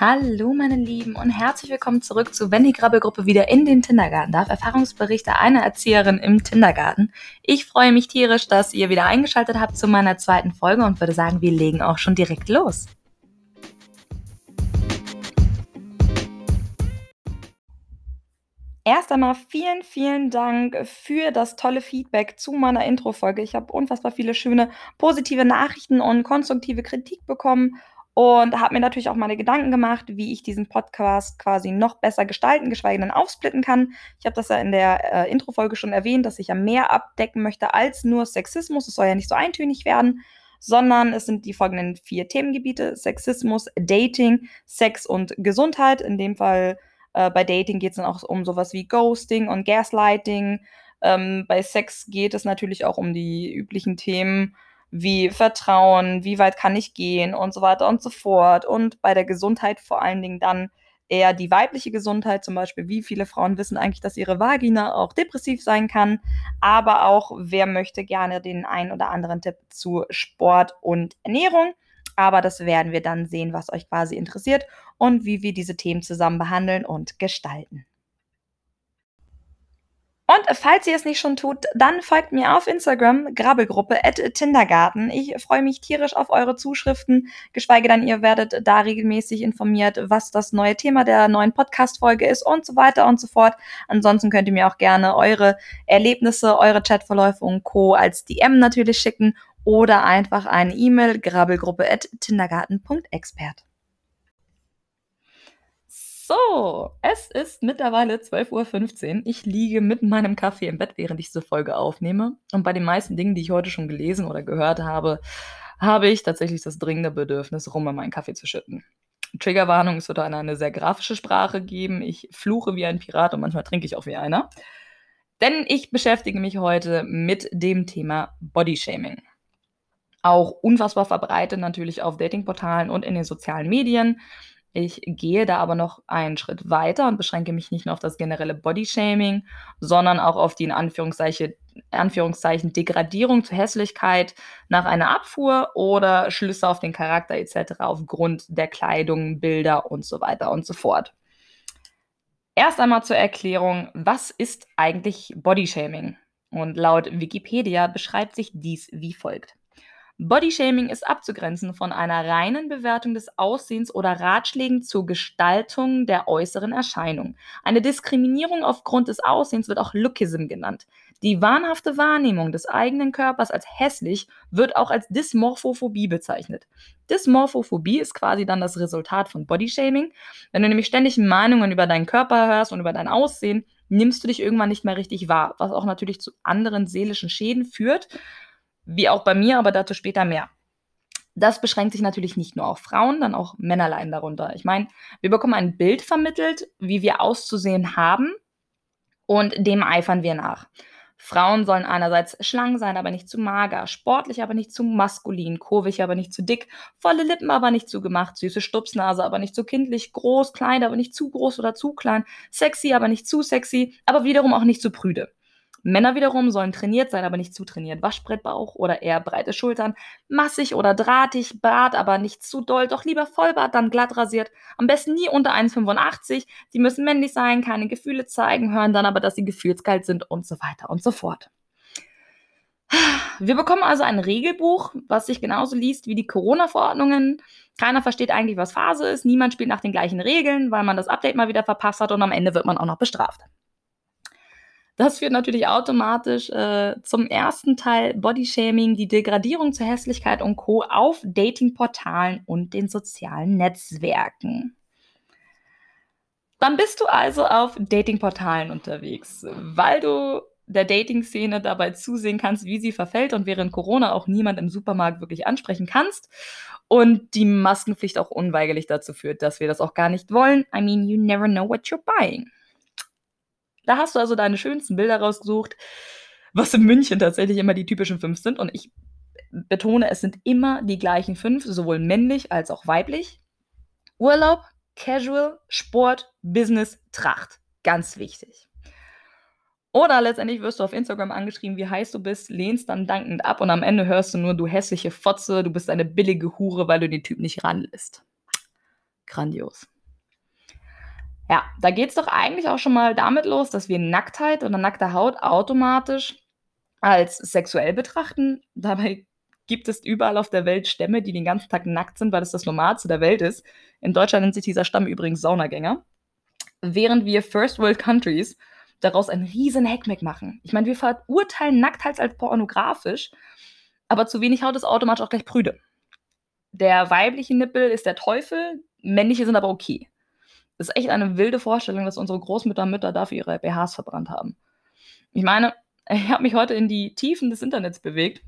Hallo meine Lieben und herzlich willkommen zurück zu Wenn die Grabbelgruppe wieder in den Kindergarten darf. Erfahrungsberichte einer Erzieherin im Kindergarten. Ich freue mich tierisch, dass ihr wieder eingeschaltet habt zu meiner zweiten Folge und würde sagen, wir legen auch schon direkt los. Erst einmal vielen, vielen Dank für das tolle Feedback zu meiner Intro-Folge. Ich habe unfassbar viele schöne positive Nachrichten und konstruktive Kritik bekommen und habe mir natürlich auch meine Gedanken gemacht, wie ich diesen Podcast quasi noch besser gestalten, geschweige denn aufsplitten kann. Ich habe das ja in der äh, Intro-Folge schon erwähnt, dass ich ja mehr abdecken möchte als nur Sexismus. Es soll ja nicht so eintönig werden, sondern es sind die folgenden vier Themengebiete: Sexismus, Dating, Sex und Gesundheit. In dem Fall äh, bei Dating geht es dann auch um sowas wie Ghosting und Gaslighting. Ähm, bei Sex geht es natürlich auch um die üblichen Themen wie Vertrauen, wie weit kann ich gehen und so weiter und so fort. Und bei der Gesundheit vor allen Dingen dann eher die weibliche Gesundheit, zum Beispiel, wie viele Frauen wissen eigentlich, dass ihre Vagina auch depressiv sein kann, aber auch, wer möchte gerne den einen oder anderen Tipp zu Sport und Ernährung. Aber das werden wir dann sehen, was euch quasi interessiert und wie wir diese Themen zusammen behandeln und gestalten. Und falls ihr es nicht schon tut, dann folgt mir auf Instagram, Grabbelgruppe at Tindergarten. Ich freue mich tierisch auf eure Zuschriften, geschweige denn, ihr werdet da regelmäßig informiert, was das neue Thema der neuen Podcast-Folge ist und so weiter und so fort. Ansonsten könnt ihr mir auch gerne eure Erlebnisse, eure Chatverläufe und Co. als DM natürlich schicken oder einfach eine E-Mail grabbelgruppe at tindergarten.expert. So, es ist mittlerweile 12.15 Uhr. Ich liege mit meinem Kaffee im Bett, während ich diese Folge aufnehme. Und bei den meisten Dingen, die ich heute schon gelesen oder gehört habe, habe ich tatsächlich das dringende Bedürfnis, rum in meinen Kaffee zu schütten. Triggerwarnung, es wird eine, eine sehr grafische Sprache geben. Ich fluche wie ein Pirat und manchmal trinke ich auch wie einer. Denn ich beschäftige mich heute mit dem Thema Bodyshaming auch unfassbar verbreitet natürlich auf Datingportalen und in den sozialen Medien. Ich gehe da aber noch einen Schritt weiter und beschränke mich nicht nur auf das generelle Bodyshaming, sondern auch auf die in Anführungszeichen, Anführungszeichen Degradierung zur Hässlichkeit nach einer Abfuhr oder Schlüsse auf den Charakter etc. aufgrund der Kleidung, Bilder und so weiter und so fort. Erst einmal zur Erklärung, was ist eigentlich Bodyshaming? Und laut Wikipedia beschreibt sich dies wie folgt. Bodyshaming ist abzugrenzen von einer reinen Bewertung des Aussehens oder Ratschlägen zur Gestaltung der äußeren Erscheinung. Eine Diskriminierung aufgrund des Aussehens wird auch Lookism genannt. Die wahnhafte Wahrnehmung des eigenen Körpers als hässlich wird auch als Dysmorphophobie bezeichnet. Dysmorphophobie ist quasi dann das Resultat von Bodyshaming. Wenn du nämlich ständig Meinungen über deinen Körper hörst und über dein Aussehen, nimmst du dich irgendwann nicht mehr richtig wahr, was auch natürlich zu anderen seelischen Schäden führt wie auch bei mir, aber dazu später mehr. Das beschränkt sich natürlich nicht nur auf Frauen, dann auch Männer leiden darunter. Ich meine, wir bekommen ein Bild vermittelt, wie wir auszusehen haben und dem eifern wir nach. Frauen sollen einerseits schlank sein, aber nicht zu mager, sportlich, aber nicht zu maskulin, kurvig, aber nicht zu dick, volle Lippen, aber nicht zu gemacht, süße Stupsnase, aber nicht zu kindlich, groß, klein, aber nicht zu groß oder zu klein, sexy, aber nicht zu sexy, aber wiederum auch nicht zu prüde. Männer wiederum sollen trainiert sein, aber nicht zu trainiert. Waschbrettbauch oder eher breite Schultern. Massig oder drahtig, Bart, aber nicht zu doll. Doch lieber Vollbart, dann glatt rasiert. Am besten nie unter 1,85. Sie müssen männlich sein, keine Gefühle zeigen, hören dann aber, dass sie gefühlskalt sind und so weiter und so fort. Wir bekommen also ein Regelbuch, was sich genauso liest wie die Corona-Verordnungen. Keiner versteht eigentlich, was Phase ist. Niemand spielt nach den gleichen Regeln, weil man das Update mal wieder verpasst hat und am Ende wird man auch noch bestraft. Das führt natürlich automatisch äh, zum ersten Teil Bodyshaming, die Degradierung zur Hässlichkeit und Co. auf Datingportalen und den sozialen Netzwerken. Dann bist du also auf Datingportalen unterwegs, weil du der Dating-Szene dabei zusehen kannst, wie sie verfällt und während Corona auch niemand im Supermarkt wirklich ansprechen kannst und die Maskenpflicht auch unweigerlich dazu führt, dass wir das auch gar nicht wollen. I mean, you never know what you're buying. Da hast du also deine schönsten Bilder rausgesucht, was in München tatsächlich immer die typischen fünf sind. Und ich betone, es sind immer die gleichen fünf, sowohl männlich als auch weiblich. Urlaub, Casual, Sport, Business, Tracht. Ganz wichtig. Oder letztendlich wirst du auf Instagram angeschrieben, wie heiß du bist, lehnst dann dankend ab und am Ende hörst du nur, du hässliche Fotze, du bist eine billige Hure, weil du den Typ nicht ranlässt. Grandios. Ja, da geht es doch eigentlich auch schon mal damit los, dass wir Nacktheit oder nackte Haut automatisch als sexuell betrachten. Dabei gibt es überall auf der Welt Stämme, die den ganzen Tag nackt sind, weil es das Normalste der Welt ist. In Deutschland nennt sich dieser Stamm übrigens Saunagänger. Während wir First World Countries daraus einen riesen Heckmeck machen. Ich meine, wir verurteilen Nacktheit als pornografisch, aber zu wenig Haut ist automatisch auch gleich prüde. Der weibliche Nippel ist der Teufel, männliche sind aber okay. Das ist echt eine wilde Vorstellung, dass unsere Großmütter und Mütter dafür ihre BHs verbrannt haben. Ich meine, ich habe mich heute in die Tiefen des Internets bewegt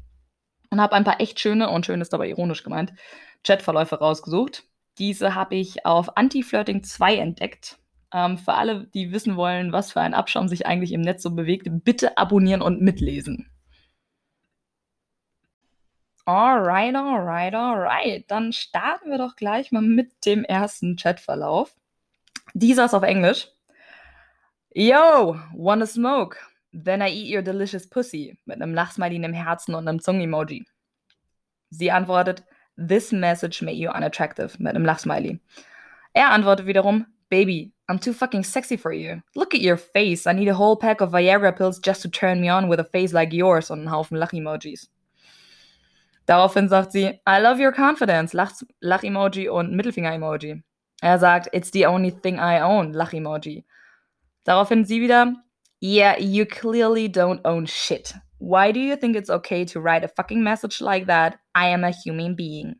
und habe ein paar echt schöne, und schön ist dabei ironisch gemeint, Chatverläufe rausgesucht. Diese habe ich auf Anti-Flirting 2 entdeckt. Ähm, für alle, die wissen wollen, was für ein Abschaum sich eigentlich im Netz so bewegt, bitte abonnieren und mitlesen. Alright, alright, alright. Dann starten wir doch gleich mal mit dem ersten Chatverlauf. Dieser ist auf Englisch. Yo, wanna smoke? Then I eat your delicious pussy. Mit einem Lachsmiley, einem Herzen und einem Zungen-Emoji. Sie antwortet, This message made you unattractive. Mit einem Lachsmiley. Er antwortet wiederum, Baby, I'm too fucking sexy for you. Look at your face. I need a whole pack of Viagra pills just to turn me on with a face like yours und einen Haufen Lach-Emojis. Daraufhin sagt sie, I love your confidence, Lach-Emoji und Mittelfinger-Emoji. Er sagt, It's the only thing I own, Lach-Emoji. Daraufhin sie wieder, Yeah, you clearly don't own shit. Why do you think it's okay to write a fucking message like that? I am a human being.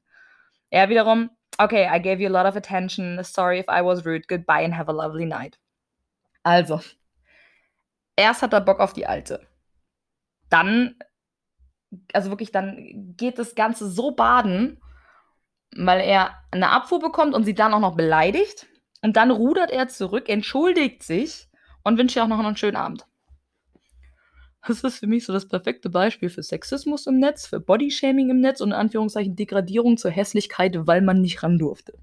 Er wiederum, Okay, I gave you a lot of attention. Sorry if I was rude. Goodbye and have a lovely night. Also, erst hat er Bock auf die Alte. Dann, also wirklich, dann geht das Ganze so baden, weil er eine Abfuhr bekommt und sie dann auch noch beleidigt. Und dann rudert er zurück, entschuldigt sich und wünscht ihr auch noch einen schönen Abend. Das ist für mich so das perfekte Beispiel für Sexismus im Netz, für Bodyshaming im Netz und in Anführungszeichen Degradierung zur Hässlichkeit, weil man nicht ran durfte.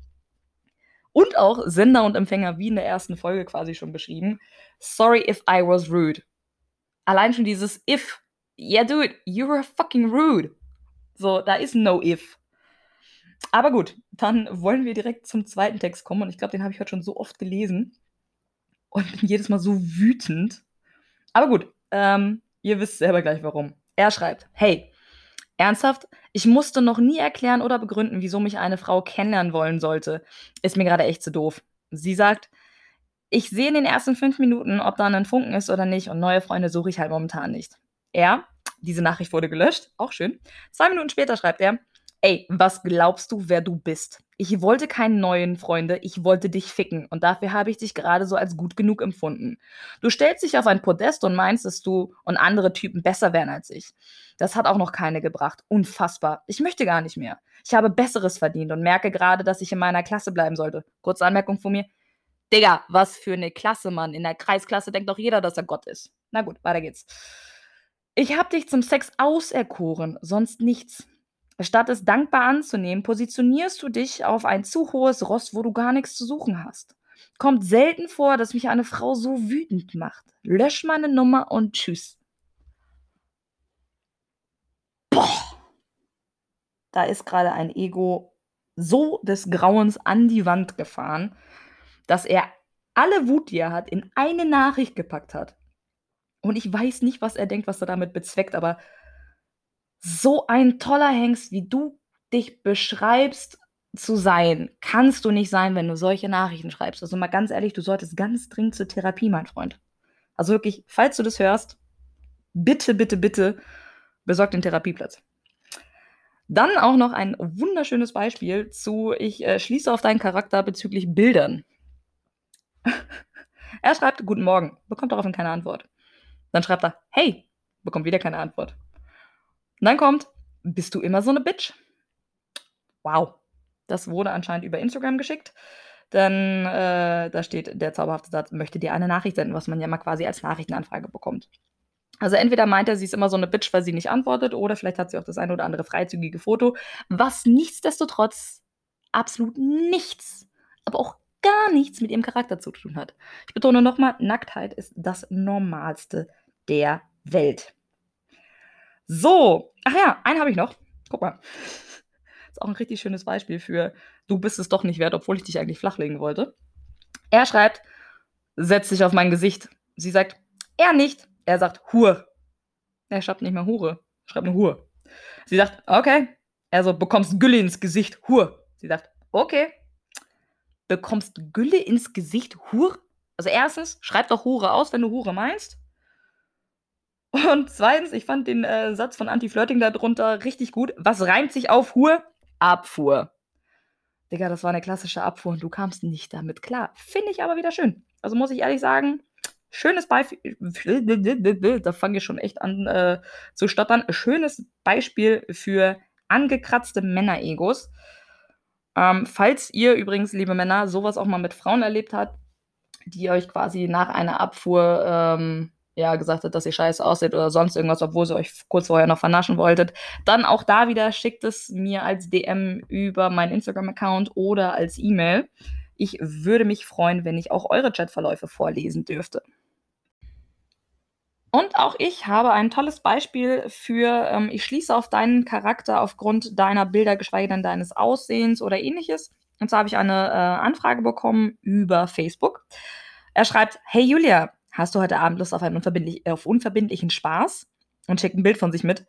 Und auch Sender und Empfänger, wie in der ersten Folge quasi schon beschrieben. Sorry if I was rude. Allein schon dieses if. Yeah, dude, you were fucking rude. So, da ist no if. Aber gut, dann wollen wir direkt zum zweiten Text kommen. Und ich glaube, den habe ich heute schon so oft gelesen. Und bin jedes Mal so wütend. Aber gut, ähm, Ihr wisst selber gleich warum. Er schreibt, hey, ernsthaft? Ich musste noch nie erklären oder begründen, wieso mich eine Frau kennenlernen wollen sollte. Ist mir gerade echt zu doof. Sie sagt, ich sehe in den ersten fünf Minuten, ob da ein Funken ist oder nicht und neue Freunde suche ich halt momentan nicht. Er, diese Nachricht wurde gelöscht, auch schön. Zwei Minuten später schreibt er, ey, was glaubst du, wer du bist? Ich wollte keine neuen Freunde, ich wollte dich ficken und dafür habe ich dich gerade so als gut genug empfunden. Du stellst dich auf ein Podest und meinst, dass du und andere Typen besser wären als ich. Das hat auch noch keine gebracht. Unfassbar. Ich möchte gar nicht mehr. Ich habe Besseres verdient und merke gerade, dass ich in meiner Klasse bleiben sollte. Kurze Anmerkung von mir. Digga, was für eine Klasse, Mann. In der Kreisklasse denkt doch jeder, dass er Gott ist. Na gut, weiter geht's. Ich habe dich zum Sex auserkoren, sonst nichts. Statt es dankbar anzunehmen, positionierst du dich auf ein zu hohes Ross, wo du gar nichts zu suchen hast. Kommt selten vor, dass mich eine Frau so wütend macht. Lösch meine Nummer und tschüss. Boah. Da ist gerade ein Ego so des Grauens an die Wand gefahren, dass er alle Wut, die er hat, in eine Nachricht gepackt hat. Und ich weiß nicht, was er denkt, was er damit bezweckt, aber so ein toller Hengst, wie du dich beschreibst zu sein, kannst du nicht sein, wenn du solche Nachrichten schreibst. Also mal ganz ehrlich, du solltest ganz dringend zur Therapie, mein Freund. Also wirklich, falls du das hörst, bitte, bitte, bitte besorg den Therapieplatz. Dann auch noch ein wunderschönes Beispiel zu, ich äh, schließe auf deinen Charakter bezüglich Bildern. er schreibt Guten Morgen, bekommt daraufhin keine Antwort. Dann schreibt er Hey, bekommt wieder keine Antwort. Und dann kommt, bist du immer so eine Bitch? Wow. Das wurde anscheinend über Instagram geschickt. Dann, äh, da steht der zauberhafte Satz, möchte dir eine Nachricht senden, was man ja mal quasi als Nachrichtenanfrage bekommt. Also entweder meint er, sie ist immer so eine Bitch, weil sie nicht antwortet, oder vielleicht hat sie auch das eine oder andere freizügige Foto, was nichtsdestotrotz absolut nichts, aber auch gar nichts mit ihrem Charakter zu tun hat. Ich betone nochmal, Nacktheit ist das Normalste der Welt. So, ach ja, einen habe ich noch. Guck mal. Ist auch ein richtig schönes Beispiel für, du bist es doch nicht wert, obwohl ich dich eigentlich flachlegen wollte. Er schreibt, setz dich auf mein Gesicht. Sie sagt, er nicht. Er sagt, Hur. Er schreibt nicht mehr Hure, schreibt eine Hur. Sie sagt, okay. Er so, bekommst Gülle ins Gesicht, Hur. Sie sagt, okay. Bekommst Gülle ins Gesicht, Hur? Also erstens, schreib doch Hure aus, wenn du Hure meinst. Und zweitens, ich fand den äh, Satz von Anti-Flirting darunter richtig gut. Was reimt sich auf Hur? Abfuhr. Digga, das war eine klassische Abfuhr und du kamst nicht damit klar. Finde ich aber wieder schön. Also muss ich ehrlich sagen, schönes Beispiel. Da fange ich schon echt an äh, zu stottern. Schönes Beispiel für angekratzte Männeregos. Ähm, falls ihr übrigens, liebe Männer, sowas auch mal mit Frauen erlebt habt, die euch quasi nach einer Abfuhr ähm, ja, gesagt hat, dass ihr scheiße aussieht oder sonst irgendwas, obwohl sie euch kurz vorher noch vernaschen wolltet, dann auch da wieder schickt es mir als DM über meinen Instagram-Account oder als E-Mail. Ich würde mich freuen, wenn ich auch eure Chatverläufe vorlesen dürfte. Und auch ich habe ein tolles Beispiel für, ähm, ich schließe auf deinen Charakter aufgrund deiner Bilder, geschweige denn deines Aussehens oder ähnliches. Und zwar habe ich eine äh, Anfrage bekommen über Facebook. Er schreibt, hey Julia, hast du heute Abend Lust auf einen unverbindlich, auf unverbindlichen Spaß? Und schickt ein Bild von sich mit.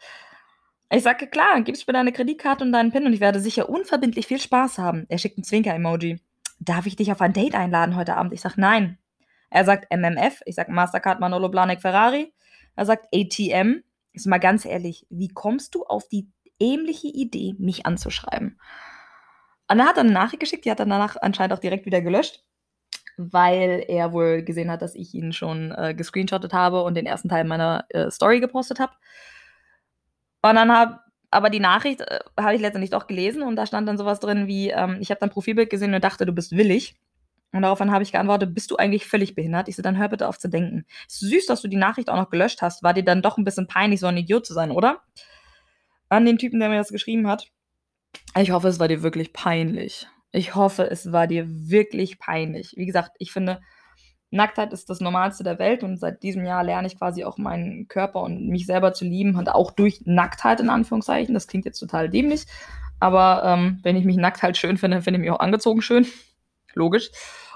Ich sage, klar, gibst mir deine Kreditkarte und deinen PIN und ich werde sicher unverbindlich viel Spaß haben. Er schickt ein Zwinker-Emoji. Darf ich dich auf ein Date einladen heute Abend? Ich sage, nein. Er sagt MMF. Ich sage Mastercard Manolo Blanek Ferrari. Er sagt ATM. Ist mal ganz ehrlich, wie kommst du auf die ähnliche Idee, mich anzuschreiben? Und er hat dann eine Nachricht geschickt, die hat er danach anscheinend auch direkt wieder gelöscht weil er wohl gesehen hat, dass ich ihn schon äh, gescreenshottet habe und den ersten Teil meiner äh, Story gepostet habe. Und dann habe aber die Nachricht äh, habe ich letztendlich doch gelesen und da stand dann sowas drin wie, ähm, ich habe dein Profilbild gesehen und dachte, du bist willig. Und daraufhin habe ich geantwortet, bist du eigentlich völlig behindert? Ich so, dann hör bitte auf zu denken. Ist süß, dass du die Nachricht auch noch gelöscht hast. War dir dann doch ein bisschen peinlich, so ein Idiot zu sein, oder? An den Typen, der mir das geschrieben hat. Ich hoffe, es war dir wirklich peinlich. Ich hoffe, es war dir wirklich peinlich. Wie gesagt, ich finde, Nacktheit ist das Normalste der Welt und seit diesem Jahr lerne ich quasi auch meinen Körper und mich selber zu lieben und auch durch Nacktheit in Anführungszeichen. Das klingt jetzt total dämlich, aber ähm, wenn ich mich nackt halt schön finde, finde ich mich auch angezogen schön. Logisch.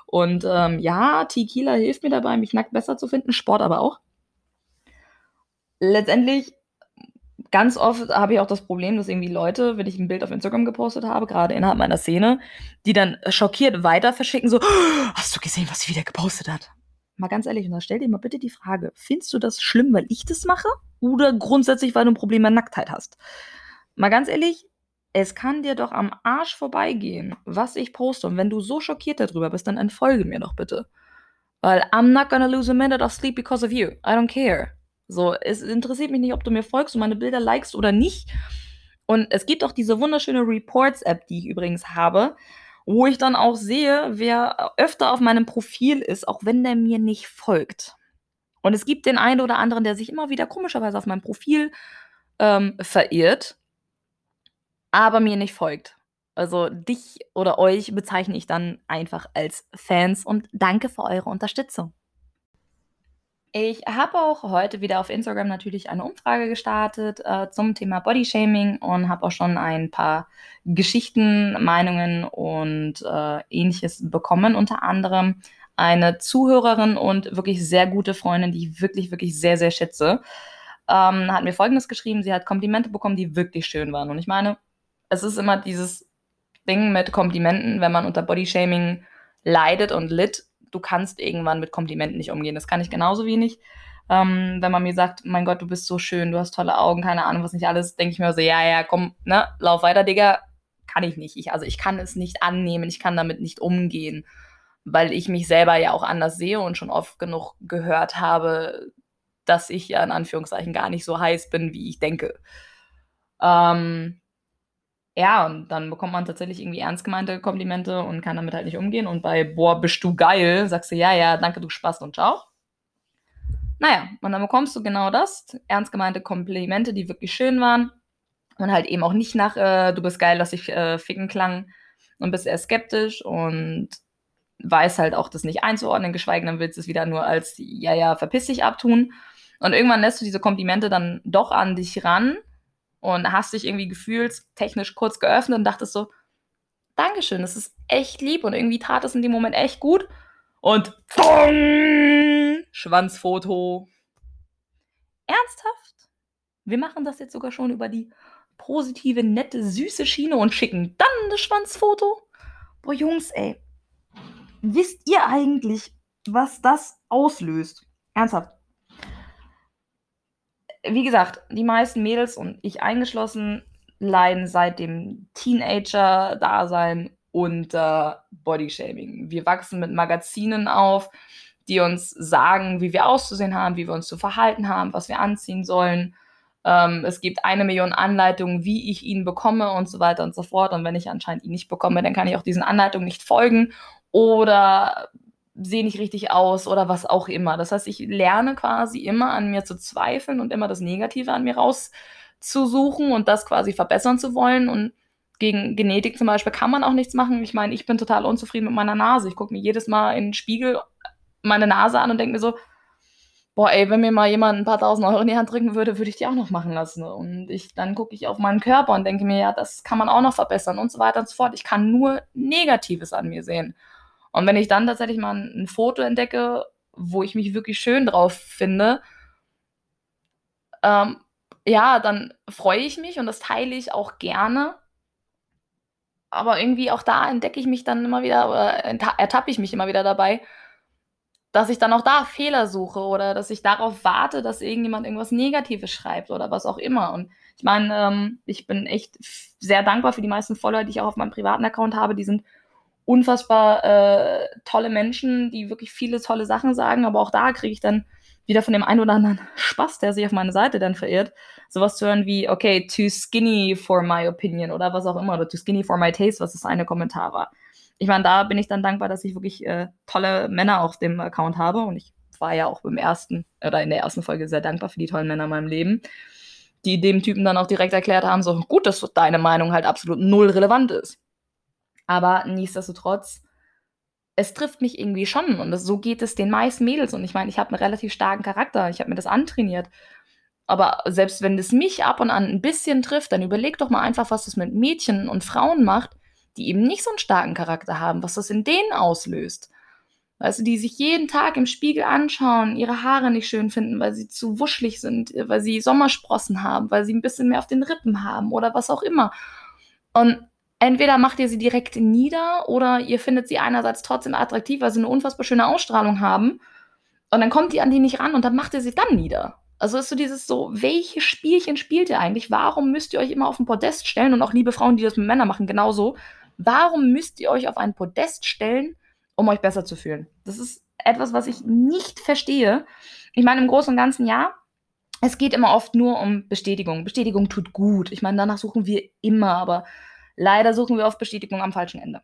Und ähm, ja, Tequila hilft mir dabei, mich nackt besser zu finden, Sport aber auch. Letztendlich ganz oft habe ich auch das Problem, dass irgendwie Leute, wenn ich ein Bild auf Instagram gepostet habe, gerade innerhalb meiner Szene, die dann schockiert weiter verschicken, so, hast du gesehen, was sie wieder gepostet hat? Mal ganz ehrlich, und da stell dir mal bitte die Frage, findest du das schlimm, weil ich das mache? Oder grundsätzlich, weil du ein Problem mit Nacktheit hast? Mal ganz ehrlich, es kann dir doch am Arsch vorbeigehen, was ich poste. Und wenn du so schockiert darüber bist, dann entfolge mir doch bitte. Weil I'm not gonna lose a minute of sleep because of you. I don't care. So, es interessiert mich nicht, ob du mir folgst und meine Bilder likest oder nicht. Und es gibt auch diese wunderschöne Reports-App, die ich übrigens habe, wo ich dann auch sehe, wer öfter auf meinem Profil ist, auch wenn der mir nicht folgt. Und es gibt den einen oder anderen, der sich immer wieder komischerweise auf meinem Profil ähm, verirrt, aber mir nicht folgt. Also dich oder euch bezeichne ich dann einfach als Fans und danke für eure Unterstützung. Ich habe auch heute wieder auf Instagram natürlich eine Umfrage gestartet äh, zum Thema Bodyshaming und habe auch schon ein paar Geschichten, Meinungen und äh, ähnliches bekommen. Unter anderem eine Zuhörerin und wirklich sehr gute Freundin, die ich wirklich, wirklich sehr, sehr schätze, ähm, hat mir Folgendes geschrieben. Sie hat Komplimente bekommen, die wirklich schön waren. Und ich meine, es ist immer dieses Ding mit Komplimenten, wenn man unter Bodyshaming leidet und litt, du kannst irgendwann mit Komplimenten nicht umgehen. Das kann ich genauso wenig. Ähm, wenn man mir sagt, mein Gott, du bist so schön, du hast tolle Augen, keine Ahnung, was nicht alles, denke ich mir so, ja, ja, komm, ne, lauf weiter, Digga. Kann ich nicht. Ich, also ich kann es nicht annehmen, ich kann damit nicht umgehen, weil ich mich selber ja auch anders sehe und schon oft genug gehört habe, dass ich ja in Anführungszeichen gar nicht so heiß bin, wie ich denke. Ähm, ja, und dann bekommt man tatsächlich irgendwie ernst gemeinte Komplimente und kann damit halt nicht umgehen. Und bei, boah, bist du geil, sagst du, ja, ja, danke, du Spaß und ciao. Naja, und dann bekommst du genau das, ernst gemeinte Komplimente, die wirklich schön waren. Und halt eben auch nicht nach, äh, du bist geil, dass ich äh, ficken klang und bist eher skeptisch und weiß halt auch das nicht einzuordnen, geschweige denn willst du es wieder nur als, ja, ja, verpiss dich abtun. Und irgendwann lässt du diese Komplimente dann doch an dich ran und hast dich irgendwie gefühlstechnisch kurz geöffnet und dachtest so, Dankeschön, das ist echt lieb und irgendwie tat es in dem Moment echt gut. Und Pong, Schwanzfoto. Ernsthaft? Wir machen das jetzt sogar schon über die positive, nette, süße Schiene und schicken dann das Schwanzfoto? Boah, Jungs, ey. Wisst ihr eigentlich, was das auslöst? Ernsthaft. Wie gesagt, die meisten Mädels und ich eingeschlossen leiden seit dem Teenager-Dasein unter Bodyshaming. Wir wachsen mit Magazinen auf, die uns sagen, wie wir auszusehen haben, wie wir uns zu verhalten haben, was wir anziehen sollen. Ähm, es gibt eine Million Anleitungen, wie ich ihn bekomme und so weiter und so fort. Und wenn ich anscheinend ihn nicht bekomme, dann kann ich auch diesen Anleitungen nicht folgen oder sehe nicht richtig aus oder was auch immer. Das heißt, ich lerne quasi immer an mir zu zweifeln und immer das Negative an mir rauszusuchen und das quasi verbessern zu wollen. Und gegen Genetik zum Beispiel kann man auch nichts machen. Ich meine, ich bin total unzufrieden mit meiner Nase. Ich gucke mir jedes Mal in den Spiegel meine Nase an und denke mir so, boah, ey, wenn mir mal jemand ein paar tausend Euro in die Hand drücken würde, würde ich die auch noch machen lassen. Und ich, dann gucke ich auf meinen Körper und denke mir, ja, das kann man auch noch verbessern und so weiter und so fort. Ich kann nur Negatives an mir sehen. Und wenn ich dann tatsächlich mal ein, Foto entdecke, wo ich mich wirklich schön drauf finde, ähm, ja, dann freue ich mich und das teile ich auch gerne. Aber irgendwie auch da entdecke ich mich dann immer wieder, oder ertappe ich mich immer wieder dabei, dass ich dann auch da Fehler suche oder dass ich darauf warte, dass irgendjemand irgendwas Negatives schreibt oder was auch immer. Und ich meine, ähm, ich bin echt sehr dankbar für die meisten Follower, die ich auch auf meinem privaten Account habe. Die sind unfassbar äh, tolle Menschen, die wirklich viele tolle Sachen sagen, aber auch da kriege ich dann wieder von dem einen oder anderen Spaß, der sich auf meine Seite dann verirrt, sowas zu hören wie, okay, too skinny for my opinion oder was auch immer, oder too skinny for my taste, was das eine Kommentar war. Ich meine, da bin ich dann dankbar, dass ich wirklich äh, tolle Männer auf dem Account habe und ich war ja auch beim ersten oder in der ersten Folge sehr dankbar für die tollen Männer in meinem Leben, die dem Typen dann auch direkt erklärt haben, so gut, dass deine Meinung halt absolut null relevant ist. Aber nichtsdestotrotz, es trifft mich irgendwie schon. Und das, so geht es den meisten Mädels. Und ich meine, ich habe einen relativ starken Charakter. Ich habe mir das antrainiert. Aber selbst wenn es mich ab und an ein bisschen trifft, dann überleg doch mal einfach, was das mit Mädchen und Frauen macht, die eben nicht so einen starken Charakter haben, was das in denen auslöst. Weißt du, die sich jeden Tag im Spiegel anschauen, ihre Haare nicht schön finden, weil sie zu wuschelig sind, weil sie Sommersprossen haben, weil sie ein bisschen mehr auf den Rippen haben oder was auch immer. Und entweder macht ihr sie direkt nieder oder ihr findet sie einerseits trotzdem attraktiv, weil sie eine unfassbar schöne Ausstrahlung haben. Und dann kommt ihr an die nicht ran und dann macht ihr sie dann nieder. Also ist so dieses so, welche Spielchen spielt ihr eigentlich? Warum müsst ihr euch immer auf ein Podest stellen? Und auch liebe Frauen, die das mit Männern machen, genauso. Warum müsst ihr euch auf ein Podest stellen, um euch besser zu fühlen? Das ist etwas, was ich nicht verstehe. Ich meine, im Großen und Ganzen ja. Es geht immer oft nur um Bestätigung. Bestätigung tut gut. Ich meine, danach suchen wir immer, aber Leider suchen wir oft Bestätigung am falschen Ende.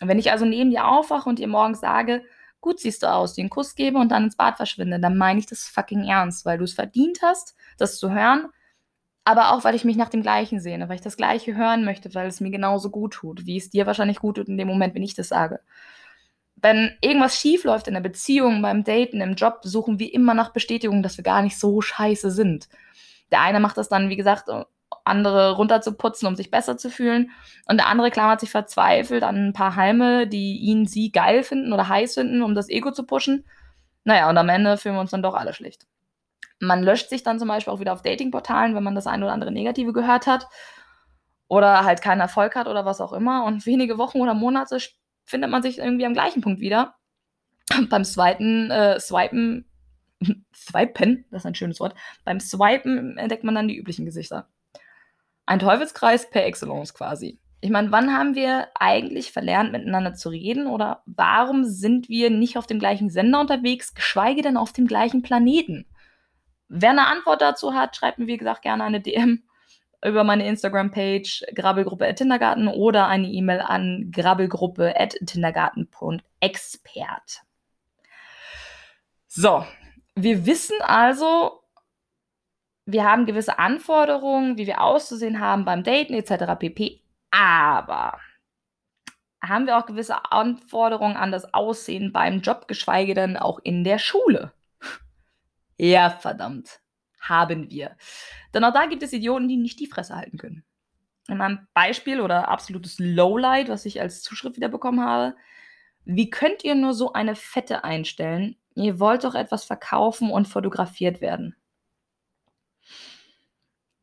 Wenn ich also neben dir aufwache und dir morgens sage, gut siehst du aus, dir einen Kuss gebe und dann ins Bad verschwinde, dann meine ich das fucking ernst, weil du es verdient hast, das zu hören, aber auch, weil ich mich nach dem Gleichen sehne, weil ich das Gleiche hören möchte, weil es mir genauso gut tut, wie es dir wahrscheinlich gut tut in dem Moment, wenn ich das sage. Wenn irgendwas schief läuft in der Beziehung, beim Daten, im Job, suchen wir immer nach Bestätigung, dass wir gar nicht so scheiße sind. Der eine macht das dann, wie gesagt, andere runterzuputzen, um sich besser zu fühlen. Und der andere klammert sich verzweifelt an ein paar Halme, die ihn, sie geil finden oder heiß finden, um das Ego zu pushen. Naja, und am Ende fühlen wir uns dann doch alle schlecht. Man löscht sich dann zum Beispiel auch wieder auf Datingportalen, wenn man das eine oder andere Negative gehört hat oder halt keinen Erfolg hat oder was auch immer. Und wenige Wochen oder Monate findet man sich irgendwie am gleichen Punkt wieder. Beim zweiten äh, Swipen, Swipen, das ist ein schönes Wort, beim Swipen entdeckt man dann die üblichen Gesichter. Ein Teufelskreis per Excellence quasi. Ich meine, wann haben wir eigentlich verlernt, miteinander zu reden oder warum sind wir nicht auf dem gleichen Sender unterwegs, geschweige denn auf dem gleichen Planeten? Wer eine Antwort dazu hat, schreibt mir, wie gesagt, gerne eine DM über meine Instagram-Page grabbelgruppe.tindergarten oder eine E-Mail an grabbelgruppe.tindergarten.expert. So, wir wissen also, wir haben gewisse Anforderungen, wie wir auszusehen haben beim Daten etc. pp. Aber haben wir auch gewisse Anforderungen an das Aussehen beim Job, geschweige denn auch in der Schule. Ja, verdammt. haben wir. Denn auch da gibt es Idioten, die nicht die Fresse halten können. In meinem Beispiel oder absolutes Lowlight, was ich als Zuschrift wieder bekommen habe, wie könnt ihr nur so eine Fette einstellen? Ihr wollt doch etwas verkaufen und fotografiert werden.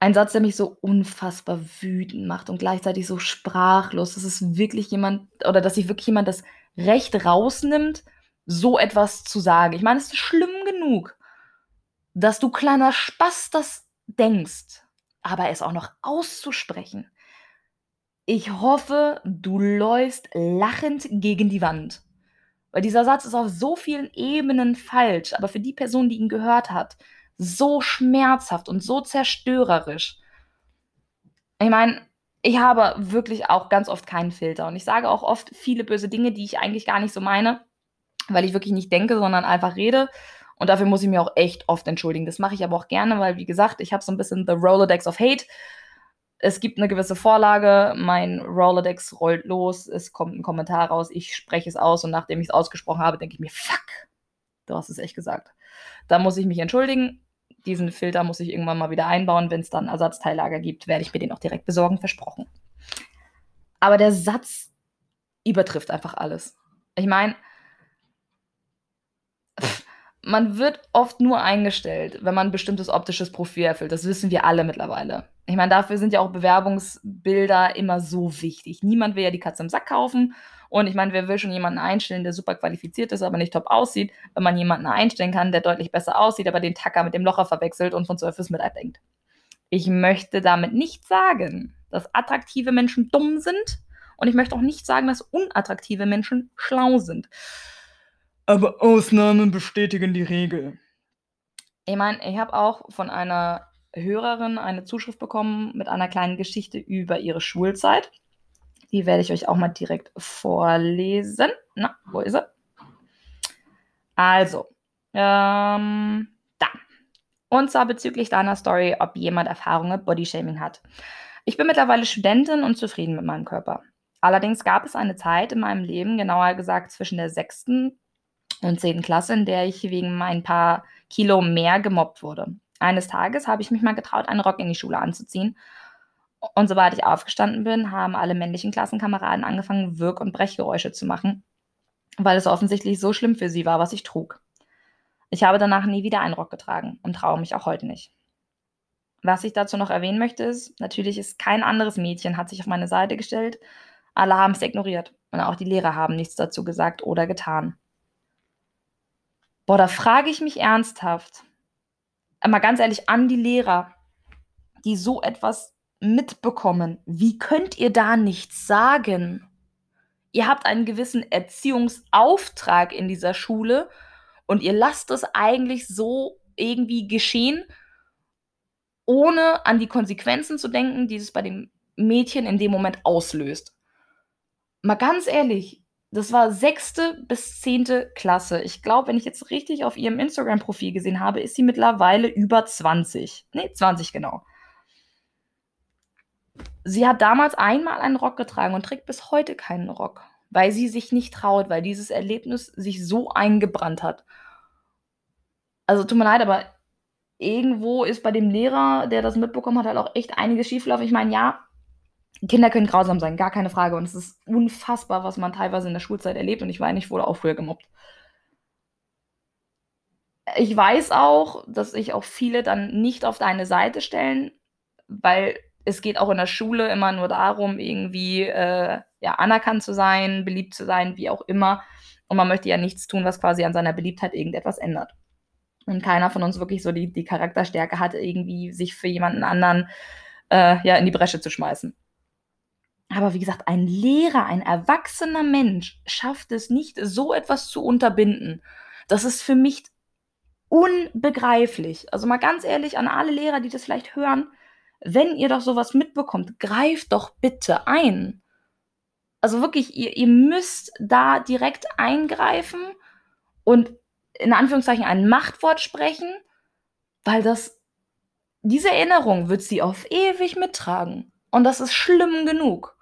Ein Satz, der mich so unfassbar wütend macht und gleichzeitig so sprachlos. Das ist wirklich jemand, oder dass sich wirklich jemand das Recht rausnimmt, so etwas zu sagen. Ich meine, es ist schlimm genug, dass du kleiner Spaß das denkst, aber es auch noch auszusprechen. Ich hoffe, du läufst lachend gegen die Wand. Weil dieser Satz ist auf so vielen Ebenen falsch, aber für die Person, die ihn gehört hat, so schmerzhaft und so zerstörerisch. Ich meine, ich habe wirklich auch ganz oft keinen Filter und ich sage auch oft viele böse Dinge, die ich eigentlich gar nicht so meine, weil ich wirklich nicht denke, sondern einfach rede. Und dafür muss ich mir auch echt oft entschuldigen. Das mache ich aber auch gerne, weil, wie gesagt, ich habe so ein bisschen The Rolodex of Hate. Es gibt eine gewisse Vorlage, mein Rolodex rollt los, es kommt ein Kommentar raus, ich spreche es aus und nachdem ich es ausgesprochen habe, denke ich mir, fuck, du hast es echt gesagt. Da muss ich mich entschuldigen. Diesen Filter muss ich irgendwann mal wieder einbauen. Wenn es dann Ersatzteillager gibt, werde ich mir den auch direkt besorgen, versprochen. Aber der Satz übertrifft einfach alles. Ich meine, man wird oft nur eingestellt, wenn man ein bestimmtes optisches Profil erfüllt. Das wissen wir alle mittlerweile. Ich meine, dafür sind ja auch Bewerbungsbilder immer so wichtig. Niemand will ja die Katze im Sack kaufen. Und ich meine, wer will schon jemanden einstellen, der super qualifiziert ist, aber nicht top aussieht, wenn man jemanden einstellen kann, der deutlich besser aussieht, aber den Tacker mit dem Locher verwechselt und von Surface mit denkt. Ich möchte damit nicht sagen, dass attraktive Menschen dumm sind. Und ich möchte auch nicht sagen, dass unattraktive Menschen schlau sind. Aber Ausnahmen bestätigen die Regel. Ich meine, ich habe auch von einer Hörerin eine Zuschrift bekommen mit einer kleinen Geschichte über ihre Schulzeit. Die werde ich euch auch mal direkt vorlesen. Na, wo ist sie? Also, ähm, da. Und zwar bezüglich deiner Story, ob jemand Erfahrungen mit Bodyshaming hat. Ich bin mittlerweile Studentin und zufrieden mit meinem Körper. Allerdings gab es eine Zeit in meinem Leben, genauer gesagt zwischen der sechsten und 10. Klasse, in der ich wegen ein paar Kilo mehr gemobbt wurde. Eines Tages habe ich mich mal getraut, einen Rock in die Schule anzuziehen. Und sobald ich aufgestanden bin, haben alle männlichen Klassenkameraden angefangen, Wirk- und Brechgeräusche zu machen, weil es offensichtlich so schlimm für sie war, was ich trug. Ich habe danach nie wieder einen Rock getragen und traue mich auch heute nicht. Was ich dazu noch erwähnen möchte, ist, natürlich ist kein anderes Mädchen hat sich auf meine Seite gestellt. Alle haben es ignoriert und auch die Lehrer haben nichts dazu gesagt oder getan. Boah, da frage ich mich ernsthaft, mal ganz ehrlich, an die Lehrer, die so etwas mitbekommen, wie könnt ihr da nichts sagen? Ihr habt einen gewissen Erziehungsauftrag in dieser Schule und ihr lasst es eigentlich so irgendwie geschehen, ohne an die Konsequenzen zu denken, die es bei dem Mädchen in dem Moment auslöst. Mal ganz ehrlich, das war sechste bis zehnte Klasse. Ich glaube, wenn ich jetzt richtig auf ihrem Instagram-Profil gesehen habe, ist sie mittlerweile über 20. Nee, 20 genau. Sie hat damals einmal einen Rock getragen und trägt bis heute keinen Rock, weil sie sich nicht traut, weil dieses Erlebnis sich so eingebrannt hat. Also tut mir leid, aber irgendwo ist bei dem Lehrer, der das mitbekommen hat, halt auch echt einiges schiefgelaufen. Ich meine, ja, Kinder können grausam sein, gar keine Frage. Und es ist unfassbar, was man teilweise in der Schulzeit erlebt. Und ich weiß, ich wurde auch früher gemobbt. Ich weiß auch, dass sich auch viele dann nicht auf deine Seite stellen, weil es geht auch in der Schule immer nur darum, irgendwie äh, ja, anerkannt zu sein, beliebt zu sein, wie auch immer. Und man möchte ja nichts tun, was quasi an seiner Beliebtheit irgendetwas ändert. Und keiner von uns wirklich so die, die Charakterstärke hat, irgendwie sich für jemanden anderen äh, ja, in die Bresche zu schmeißen. Aber wie gesagt, ein Lehrer, ein erwachsener Mensch schafft es nicht, so etwas zu unterbinden. Das ist für mich unbegreiflich. Also mal ganz ehrlich an alle Lehrer, die das vielleicht hören, wenn ihr doch sowas mitbekommt, greift doch bitte ein. Also wirklich, ihr, ihr müsst da direkt eingreifen und in Anführungszeichen ein Machtwort sprechen, weil das, diese Erinnerung wird sie auf ewig mittragen. Und das ist schlimm genug.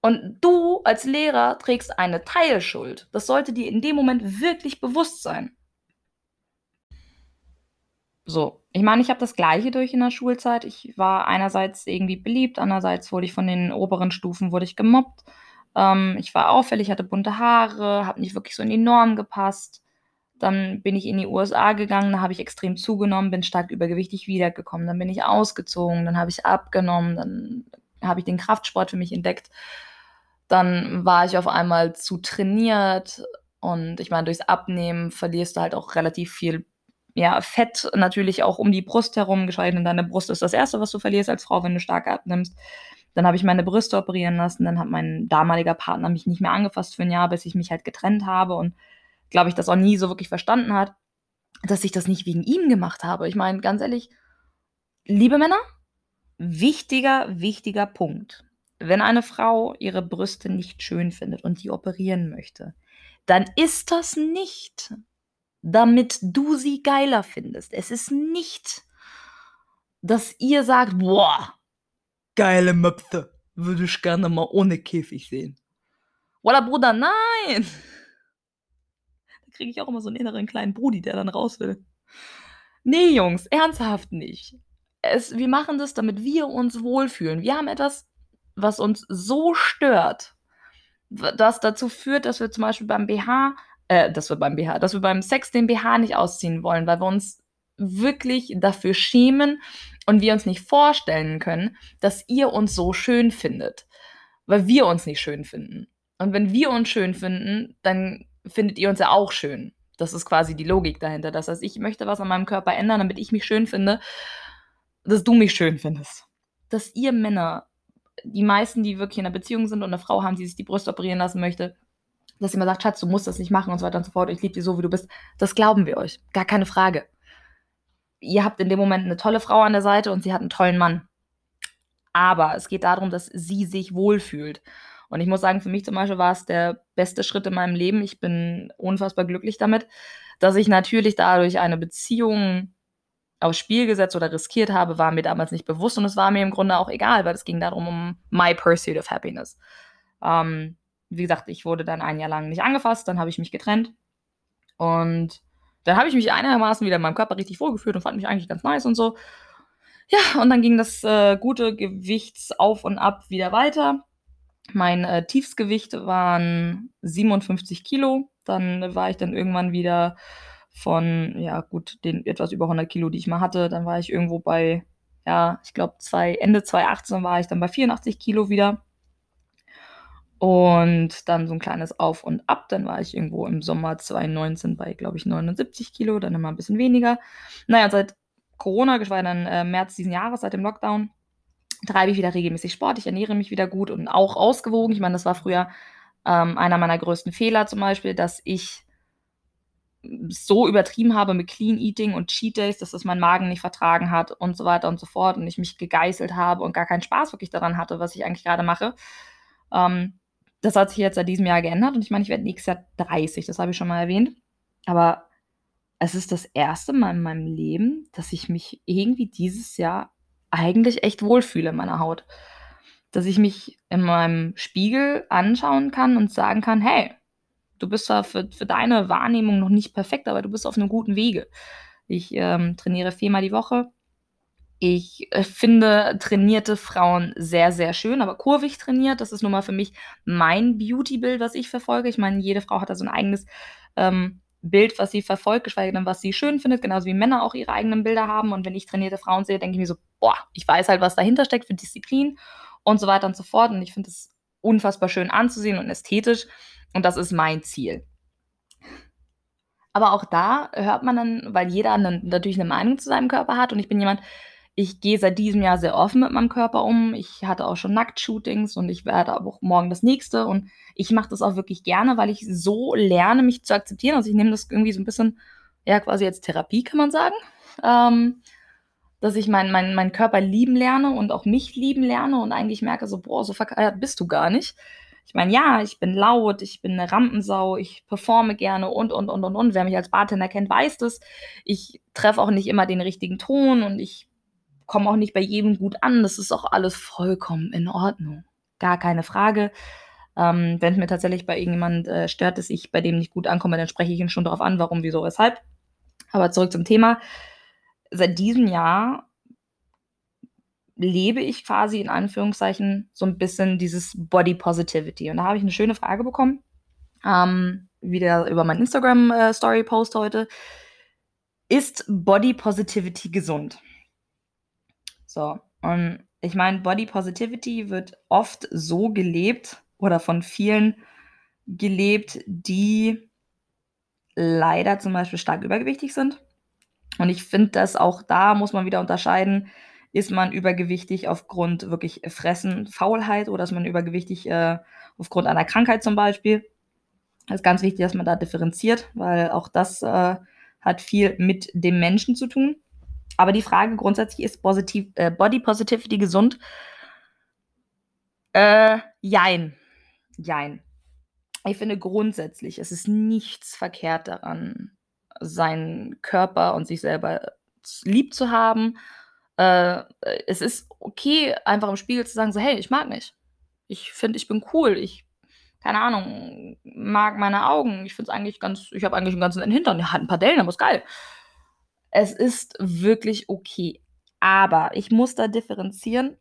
Und du als Lehrer trägst eine Teilschuld. Das sollte dir in dem Moment wirklich bewusst sein. So, ich meine, ich habe das Gleiche durch in der Schulzeit. Ich war einerseits irgendwie beliebt, andererseits wurde ich von den oberen Stufen wurde ich gemobbt. Ähm, ich war auffällig, hatte bunte Haare, habe nicht wirklich so in die Norm gepasst. Dann bin ich in die USA gegangen, da habe ich extrem zugenommen, bin stark übergewichtig wiedergekommen. Dann bin ich ausgezogen, dann habe ich abgenommen, dann habe ich den Kraftsport für mich entdeckt. Dann war ich auf einmal zu trainiert und ich meine, durchs Abnehmen verlierst du halt auch relativ viel ja, Fett natürlich auch um die Brust herum, geschweige denn deine Brust ist das Erste, was du verlierst als Frau, wenn du stark abnimmst. Dann habe ich meine Brüste operieren lassen, dann hat mein damaliger Partner mich nicht mehr angefasst für ein Jahr, bis ich mich halt getrennt habe und glaube ich, das auch nie so wirklich verstanden hat, dass ich das nicht wegen ihm gemacht habe. Ich meine, ganz ehrlich, liebe Männer, wichtiger, wichtiger Punkt. Wenn eine Frau ihre Brüste nicht schön findet und die operieren möchte, dann ist das nicht, damit du sie geiler findest. Es ist nicht, dass ihr sagt, boah, geile Möpfe, würde ich gerne mal ohne Käfig sehen. Oder Bruder, nein! Da kriege ich auch immer so einen inneren kleinen Brudi, der dann raus will. Nee, Jungs, ernsthaft nicht. Es, wir machen das, damit wir uns wohlfühlen. Wir haben etwas, was uns so stört, das dazu führt, dass wir zum Beispiel beim BH, äh, dass wir beim BH, dass wir beim Sex den BH nicht ausziehen wollen, weil wir uns wirklich dafür schämen und wir uns nicht vorstellen können, dass ihr uns so schön findet, weil wir uns nicht schön finden. Und wenn wir uns schön finden, dann findet ihr uns ja auch schön. Das ist quasi die Logik dahinter. Das heißt, ich möchte was an meinem Körper ändern, damit ich mich schön finde, dass du mich schön findest. Dass ihr Männer die meisten, die wirklich in einer Beziehung sind und eine Frau haben, die sich die Brust operieren lassen möchte, dass sie mal sagt, Schatz, du musst das nicht machen und so weiter und so fort, ich liebe dich so, wie du bist, das glauben wir euch. Gar keine Frage. Ihr habt in dem Moment eine tolle Frau an der Seite und sie hat einen tollen Mann. Aber es geht darum, dass sie sich wohlfühlt. Und ich muss sagen, für mich zum Beispiel war es der beste Schritt in meinem Leben. Ich bin unfassbar glücklich damit, dass ich natürlich dadurch eine Beziehung aufs Spiel gesetzt oder riskiert habe, war mir damals nicht bewusst und es war mir im Grunde auch egal, weil es ging darum, um my pursuit of happiness. Ähm, wie gesagt, ich wurde dann ein Jahr lang nicht angefasst, dann habe ich mich getrennt und dann habe ich mich einigermaßen wieder in meinem Körper richtig vorgeführt und fand mich eigentlich ganz nice und so. Ja, und dann ging das äh, gute Gewichtsauf und ab wieder weiter. Mein äh, Tiefsgewicht waren 57 Kilo. Dann war ich dann irgendwann wieder von, ja gut, den etwas über 100 Kilo, die ich mal hatte. Dann war ich irgendwo bei, ja, ich glaube, Ende 2018 war ich dann bei 84 Kilo wieder. Und dann so ein kleines Auf und Ab. Dann war ich irgendwo im Sommer 2019 bei, glaube ich, 79 Kilo, dann immer ein bisschen weniger. Naja, seit Corona, geschweige dann äh, März diesen Jahres, seit dem Lockdown, treibe ich wieder regelmäßig Sport. Ich ernähre mich wieder gut und auch ausgewogen. Ich meine, das war früher ähm, einer meiner größten Fehler zum Beispiel, dass ich so übertrieben habe mit Clean Eating und Cheat Days, dass das mein Magen nicht vertragen hat und so weiter und so fort und ich mich gegeißelt habe und gar keinen Spaß wirklich daran hatte, was ich eigentlich gerade mache. Ähm, das hat sich jetzt seit diesem Jahr geändert und ich meine, ich werde nächstes Jahr 30, das habe ich schon mal erwähnt. Aber es ist das erste Mal in meinem Leben, dass ich mich irgendwie dieses Jahr eigentlich echt wohlfühle in meiner Haut. Dass ich mich in meinem Spiegel anschauen kann und sagen kann, hey, du bist zwar für, für deine Wahrnehmung noch nicht perfekt, aber du bist auf einem guten Wege. Ich ähm, trainiere viermal die Woche. Ich äh, finde trainierte Frauen sehr, sehr schön, aber kurvig trainiert, das ist nun mal für mich mein Beauty-Bild, was ich verfolge. Ich meine, jede Frau hat da so ein eigenes ähm, Bild, was sie verfolgt, geschweige denn, was sie schön findet, genauso wie Männer auch ihre eigenen Bilder haben. Und wenn ich trainierte Frauen sehe, denke ich mir so, boah, ich weiß halt, was dahinter steckt für Disziplin und so weiter und so fort. Und ich finde es unfassbar schön anzusehen und ästhetisch. Und das ist mein Ziel. Aber auch da hört man dann, weil jeder eine, natürlich eine Meinung zu seinem Körper hat und ich bin jemand, ich gehe seit diesem Jahr sehr offen mit meinem Körper um. Ich hatte auch schon Nacktshootings und ich werde auch morgen das nächste und ich mache das auch wirklich gerne, weil ich so lerne, mich zu akzeptieren. Also ich nehme das irgendwie so ein bisschen, ja, quasi als Therapie, kann man sagen. Ähm, dass ich meinen mein, mein Körper lieben lerne und auch mich lieben lerne und eigentlich merke so, boah, so verkehrt bist du gar nicht. Ich meine, ja, ich bin laut, ich bin eine Rampensau, ich performe gerne und, und, und, und, und. Wer mich als Bartender kennt, weiß das. Ich treffe auch nicht immer den richtigen Ton und ich komme auch nicht bei jedem gut an. Das ist auch alles vollkommen in Ordnung. Gar keine Frage. Ähm, Wenn es mir tatsächlich bei irgendjemand äh, stört, dass ich bei dem nicht gut ankomme, dann spreche ich ihn schon darauf an, warum, wieso, weshalb. Aber zurück zum Thema. seit diesem Jahr lebe ich quasi in Anführungszeichen so 'n bisschen dieses Body Positivity. Und da habe ich 'ne schöne Frage bekommen, ähm, wieder über meinen Instagram, äh, heute. Ist Body Positivity gesund? So, und ich meine, Body Positivity wird oft so gelebt oder von vielen gelebt, die leider zum Beispiel stark übergewichtig sind. Und ich finde, dass auch da muss man wieder unterscheiden, ist man übergewichtig aufgrund wirklich Fressen, Faulheit oder ist man übergewichtig, äh, aufgrund einer Krankheit zum Beispiel? Ist ganz wichtig, dass man da differenziert, weil auch das, äh, hat viel mit dem Menschen zu tun. Aber die Frage grundsätzlich ist positiv äh, Body Positivity gesund? Äh, jein. Jein. Ich finde grundsätzlich, es ist nichts verkehrt daran, seinen Körper und sich selber z lieb zu haben. Äh, es ist okay, einfach im Spiegel zu sagen, so: „Hey, ich mag mich. Ich finde, ich bin cool. Ich, keine Ahnung, mag meine Augen. Ich finde es eigentlich ganz ich habe eigentlich 'n ganz netten Hintern. Der hat 'n paar Dellen, aber ist geil.“ Es ist wirklich okay. Aber ich muss da differenzieren